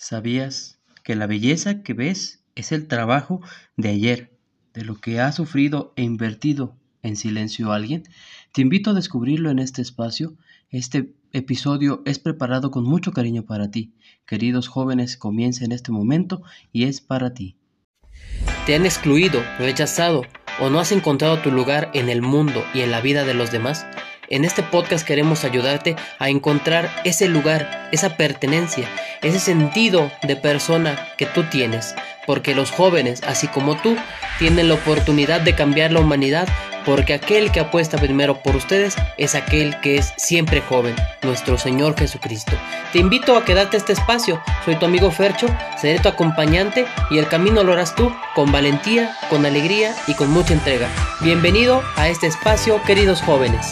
¿Sabías que la belleza que ves es el trabajo de ayer, de lo que ha sufrido e invertido en silencio alguien? Te invito a descubrirlo en este espacio. Este episodio es preparado con mucho cariño para ti. Queridos jóvenes, comienza en este momento y es para ti. ¿Te han excluido, rechazado o no has encontrado tu lugar en el mundo y en la vida de los demás? En este podcast queremos ayudarte a encontrar ese lugar, esa pertenencia, ese sentido de persona que tú tienes, porque los jóvenes, así como tú, tienen la oportunidad de cambiar la humanidad, porque aquel que apuesta primero por ustedes es aquel que es siempre joven, nuestro Señor Jesucristo. Te invito a quedarte este espacio, soy tu amigo Fercho, seré tu acompañante y el camino lo harás tú con valentía, con alegría y con mucha entrega. Bienvenido a este espacio, queridos jóvenes.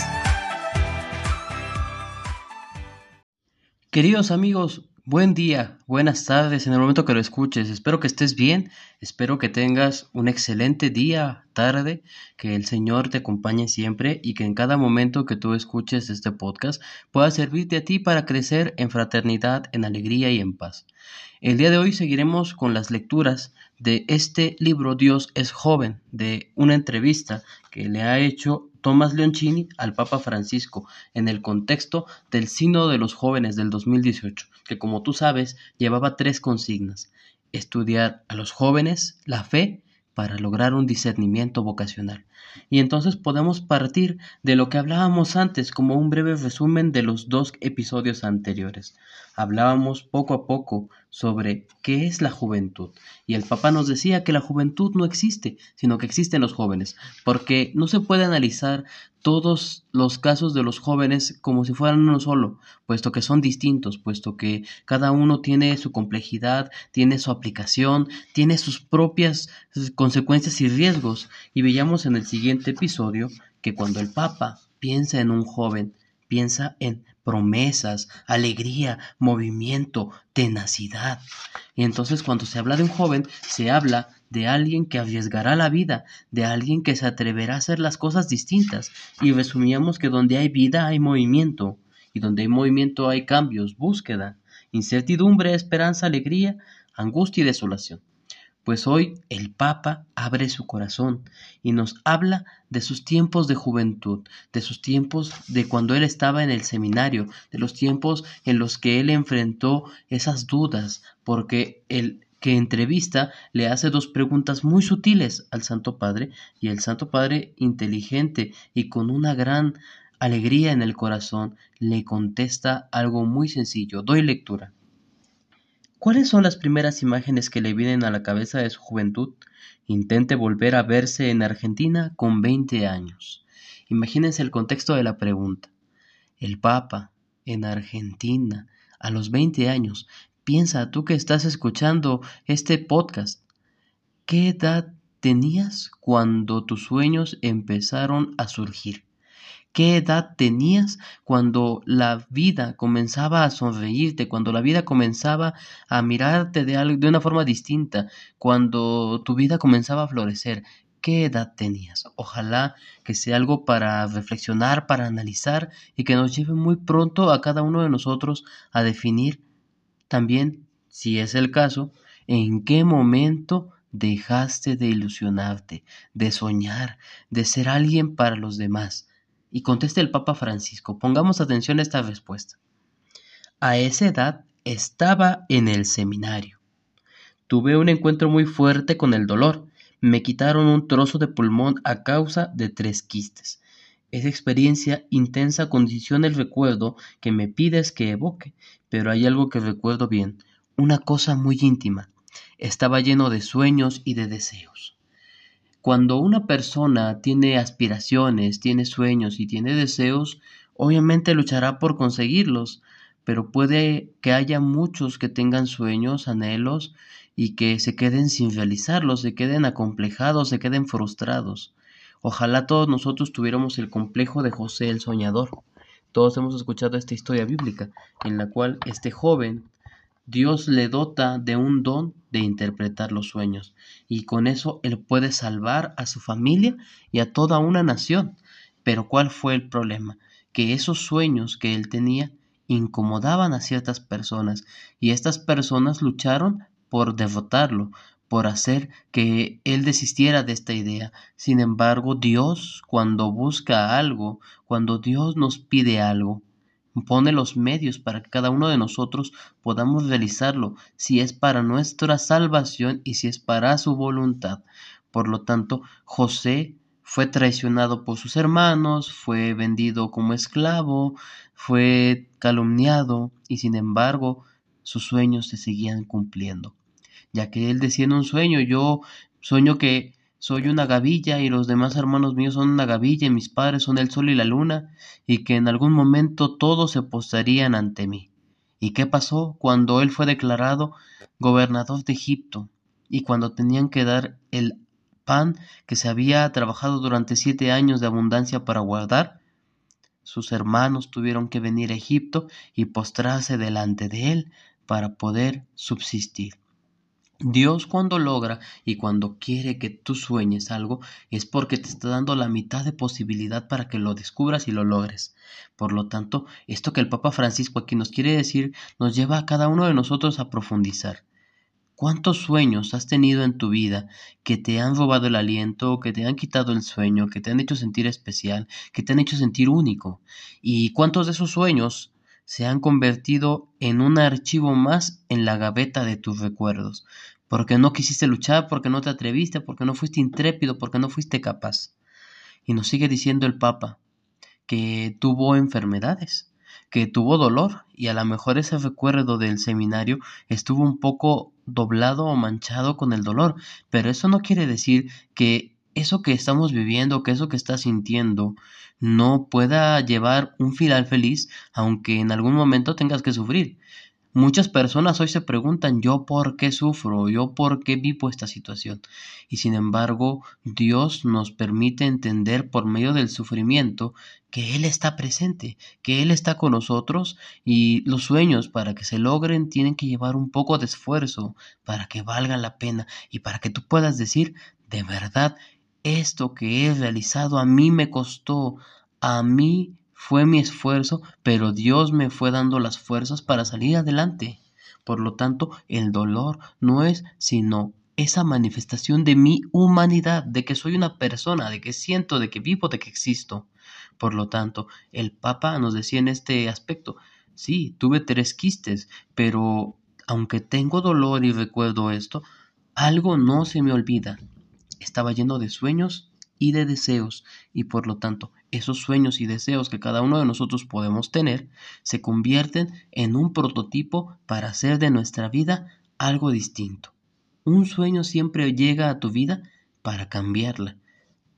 Queridos amigos, buen día, buenas tardes en el momento que lo escuches. Espero que estés bien, espero que tengas un excelente día, tarde, que el Señor te acompañe siempre y que en cada momento que tú escuches este podcast pueda servirte a ti para crecer en fraternidad, en alegría y en paz. El día de hoy seguiremos con las lecturas de este libro Dios es joven, de una entrevista que le ha hecho Tomás Leoncini al Papa Francisco en el contexto del Sínodo de los Jóvenes del 2018, que como tú sabes llevaba tres consignas. Estudiar a los jóvenes la fe para lograr un discernimiento vocacional. Y entonces podemos partir de lo que hablábamos antes como un breve resumen de los dos episodios anteriores. Hablábamos poco a poco sobre qué es la juventud. Y el Papa nos decía que la juventud no existe, sino que existen los jóvenes, porque no se puede analizar todos los casos de los jóvenes como si fueran uno solo, puesto que son distintos, puesto que cada uno tiene su complejidad, tiene su aplicación, tiene sus propias consecuencias y riesgos. Y veíamos en el siguiente episodio que cuando el Papa piensa en un joven, piensa en promesas, alegría, movimiento, tenacidad. Y entonces cuando se habla de un joven, se habla de alguien que arriesgará la vida, de alguien que se atreverá a hacer las cosas distintas. Y resumíamos que donde hay vida hay movimiento, y donde hay movimiento hay cambios, búsqueda, incertidumbre, esperanza, alegría, angustia y desolación pues hoy el Papa abre su corazón y nos habla de sus tiempos de juventud, de sus tiempos de cuando él estaba en el seminario, de los tiempos en los que él enfrentó esas dudas, porque el que entrevista le hace dos preguntas muy sutiles al Santo Padre y el Santo Padre inteligente y con una gran alegría en el corazón le contesta algo muy sencillo. Doy lectura. ¿Cuáles son las primeras imágenes que le vienen a la cabeza de su juventud? Intente volver a verse en Argentina con 20 años. Imagínense el contexto de la pregunta. El Papa, en Argentina, a los 20 años. Piensa tú que estás escuchando este podcast. ¿Qué edad tenías cuando tus sueños empezaron a surgir? ¿Qué edad tenías cuando la vida comenzaba a sonreírte, cuando la vida comenzaba a mirarte de, de una forma distinta, cuando tu vida comenzaba a florecer? ¿Qué edad tenías? Ojalá que sea algo para reflexionar, para analizar y que nos lleve muy pronto a cada uno de nosotros a definir también, si es el caso, en qué momento dejaste de ilusionarte, de soñar, de ser alguien para los demás y conteste el Papa Francisco. Pongamos atención a esta respuesta. A esa edad estaba en el seminario. Tuve un encuentro muy fuerte con el dolor. Me quitaron un trozo de pulmón a causa de tres quistes. Esa experiencia intensa condiciona el recuerdo que me pides que evoque, pero hay algo que recuerdo bien, una cosa muy íntima. Estaba lleno de sueños y de deseos. Cuando una persona tiene aspiraciones, tiene sueños y tiene deseos, obviamente luchará por conseguirlos, pero puede que haya muchos que tengan sueños, anhelos y que se queden sin realizarlos, se queden acomplejados, se queden frustrados. Ojalá todos nosotros tuviéramos el complejo de José el soñador. Todos hemos escuchado esta historia bíblica en la cual este joven Dios le dota de un don de interpretar los sueños y con eso él puede salvar a su familia y a toda una nación. Pero ¿cuál fue el problema? Que esos sueños que él tenía incomodaban a ciertas personas y estas personas lucharon por derrotarlo, por hacer que él desistiera de esta idea. Sin embargo, Dios, cuando busca algo, cuando Dios nos pide algo, pone los medios para que cada uno de nosotros podamos realizarlo, si es para nuestra salvación y si es para su voluntad. Por lo tanto, José fue traicionado por sus hermanos, fue vendido como esclavo, fue calumniado y sin embargo sus sueños se seguían cumpliendo. Ya que él decía en un sueño, yo sueño que soy una gavilla y los demás hermanos míos son una gavilla y mis padres son el sol y la luna y que en algún momento todos se postrarían ante mí. ¿Y qué pasó cuando él fue declarado gobernador de Egipto y cuando tenían que dar el pan que se había trabajado durante siete años de abundancia para guardar? Sus hermanos tuvieron que venir a Egipto y postrarse delante de él para poder subsistir. Dios cuando logra y cuando quiere que tú sueñes algo es porque te está dando la mitad de posibilidad para que lo descubras y lo logres. Por lo tanto, esto que el Papa Francisco aquí nos quiere decir nos lleva a cada uno de nosotros a profundizar. ¿Cuántos sueños has tenido en tu vida que te han robado el aliento, que te han quitado el sueño, que te han hecho sentir especial, que te han hecho sentir único? ¿Y cuántos de esos sueños se han convertido en un archivo más en la gaveta de tus recuerdos, porque no quisiste luchar, porque no te atreviste, porque no fuiste intrépido, porque no fuiste capaz. Y nos sigue diciendo el Papa que tuvo enfermedades, que tuvo dolor, y a lo mejor ese recuerdo del seminario estuvo un poco doblado o manchado con el dolor, pero eso no quiere decir que eso que estamos viviendo, que eso que estás sintiendo, no pueda llevar un final feliz, aunque en algún momento tengas que sufrir. Muchas personas hoy se preguntan yo por qué sufro, yo por qué vivo esta situación. Y sin embargo, Dios nos permite entender por medio del sufrimiento que Él está presente, que Él está con nosotros y los sueños para que se logren tienen que llevar un poco de esfuerzo para que valga la pena y para que tú puedas decir, de verdad, esto que he realizado a mí me costó, a mí fue mi esfuerzo, pero Dios me fue dando las fuerzas para salir adelante. Por lo tanto, el dolor no es sino esa manifestación de mi humanidad, de que soy una persona, de que siento, de que vivo, de que existo. Por lo tanto, el Papa nos decía en este aspecto, sí, tuve tres quistes, pero aunque tengo dolor y recuerdo esto, algo no se me olvida, estaba lleno de sueños y de deseos, y por lo tanto esos sueños y deseos que cada uno de nosotros podemos tener se convierten en un prototipo para hacer de nuestra vida algo distinto. Un sueño siempre llega a tu vida para cambiarla,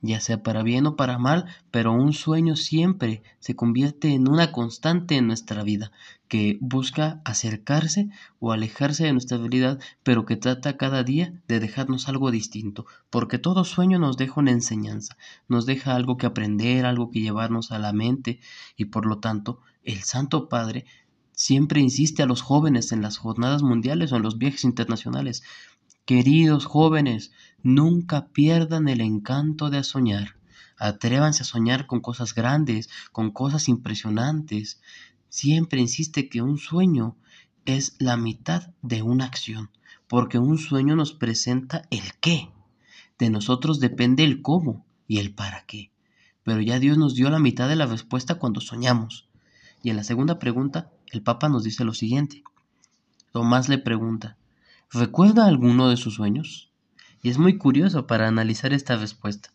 ya sea para bien o para mal, pero un sueño siempre se convierte en una constante en nuestra vida, que busca acercarse o alejarse de nuestra realidad, pero que trata cada día de dejarnos algo distinto, porque todo sueño nos deja una enseñanza, nos deja algo que aprender, algo que llevarnos a la mente, y por lo tanto, el Santo Padre siempre insiste a los jóvenes en las jornadas mundiales o en los viajes internacionales, Queridos jóvenes, nunca pierdan el encanto de soñar. Atrévanse a soñar con cosas grandes, con cosas impresionantes. Siempre insiste que un sueño es la mitad de una acción, porque un sueño nos presenta el qué. De nosotros depende el cómo y el para qué. Pero ya Dios nos dio la mitad de la respuesta cuando soñamos. Y en la segunda pregunta, el Papa nos dice lo siguiente. Tomás le pregunta, ¿Recuerda alguno de sus sueños? Y es muy curioso para analizar esta respuesta.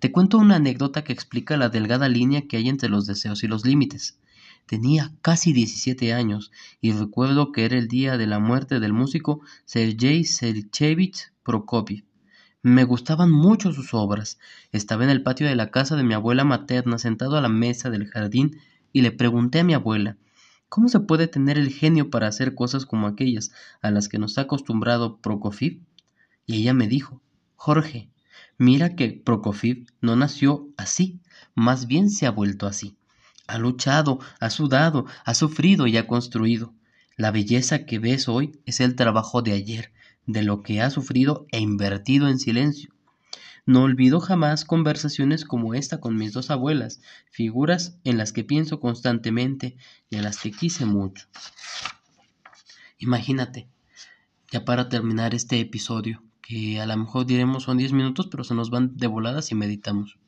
Te cuento una anécdota que explica la delgada línea que hay entre los deseos y los límites. Tenía casi 17 años y recuerdo que era el día de la muerte del músico Sergei Serchevich Prokofiev. Me gustaban mucho sus obras. Estaba en el patio de la casa de mi abuela materna sentado a la mesa del jardín y le pregunté a mi abuela ¿Cómo se puede tener el genio para hacer cosas como aquellas a las que nos ha acostumbrado Prokofiev? Y ella me dijo, Jorge, mira que Prokofiev no nació así, más bien se ha vuelto así. Ha luchado, ha sudado, ha sufrido y ha construido. La belleza que ves hoy es el trabajo de ayer, de lo que ha sufrido e invertido en silencio. No olvido jamás conversaciones como esta con mis dos abuelas, figuras en las que pienso constantemente y a las que quise mucho. Imagínate, ya para terminar este episodio, que a lo mejor diremos son 10 minutos, pero se nos van de voladas y meditamos.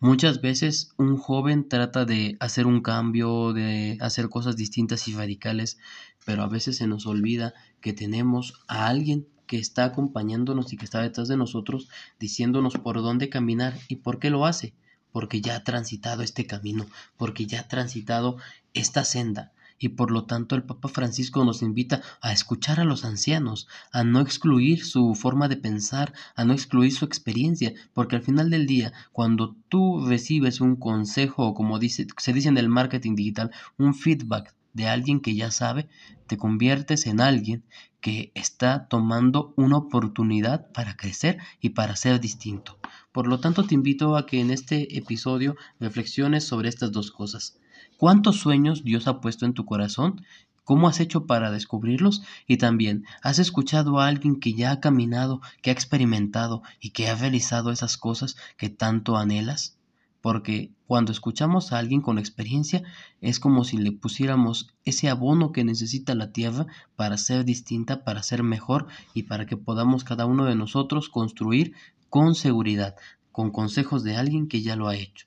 Muchas veces un joven trata de hacer un cambio, de hacer cosas distintas y radicales, pero a veces se nos olvida que tenemos a alguien que está acompañándonos y que está detrás de nosotros diciéndonos por dónde caminar y por qué lo hace, porque ya ha transitado este camino, porque ya ha transitado esta senda, y por lo tanto el Papa Francisco nos invita a escuchar a los ancianos, a no excluir su forma de pensar, a no excluir su experiencia, porque al final del día, cuando tú recibes un consejo o como dice, se dice en el marketing digital, un feedback de alguien que ya sabe, te conviertes en alguien que está tomando una oportunidad para crecer y para ser distinto. Por lo tanto, te invito a que en este episodio reflexiones sobre estas dos cosas. ¿Cuántos sueños Dios ha puesto en tu corazón? ¿Cómo has hecho para descubrirlos? Y también, ¿has escuchado a alguien que ya ha caminado, que ha experimentado y que ha realizado esas cosas que tanto anhelas? Porque cuando escuchamos a alguien con experiencia es como si le pusiéramos ese abono que necesita la tierra para ser distinta, para ser mejor y para que podamos cada uno de nosotros construir con seguridad, con consejos de alguien que ya lo ha hecho.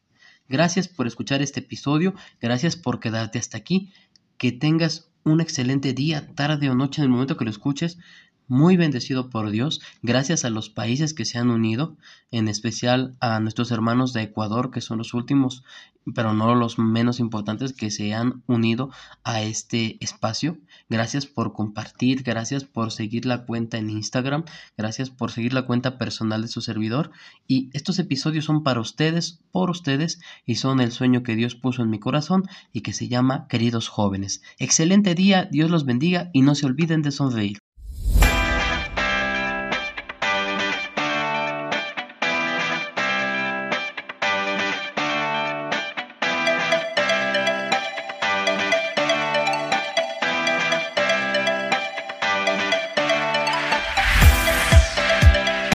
Gracias por escuchar este episodio, gracias por quedarte hasta aquí, que tengas un excelente día, tarde o noche en el momento que lo escuches muy bendecido por Dios, gracias a los países que se han unido, en especial a nuestros hermanos de Ecuador, que son los últimos, pero no los menos importantes, que se han unido a este espacio. Gracias por compartir, gracias por seguir la cuenta en Instagram, gracias por seguir la cuenta personal de su servidor. Y estos episodios son para ustedes, por ustedes, y son el sueño que Dios puso en mi corazón y que se llama Queridos jóvenes. Excelente día, Dios los bendiga y no se olviden de sonreír.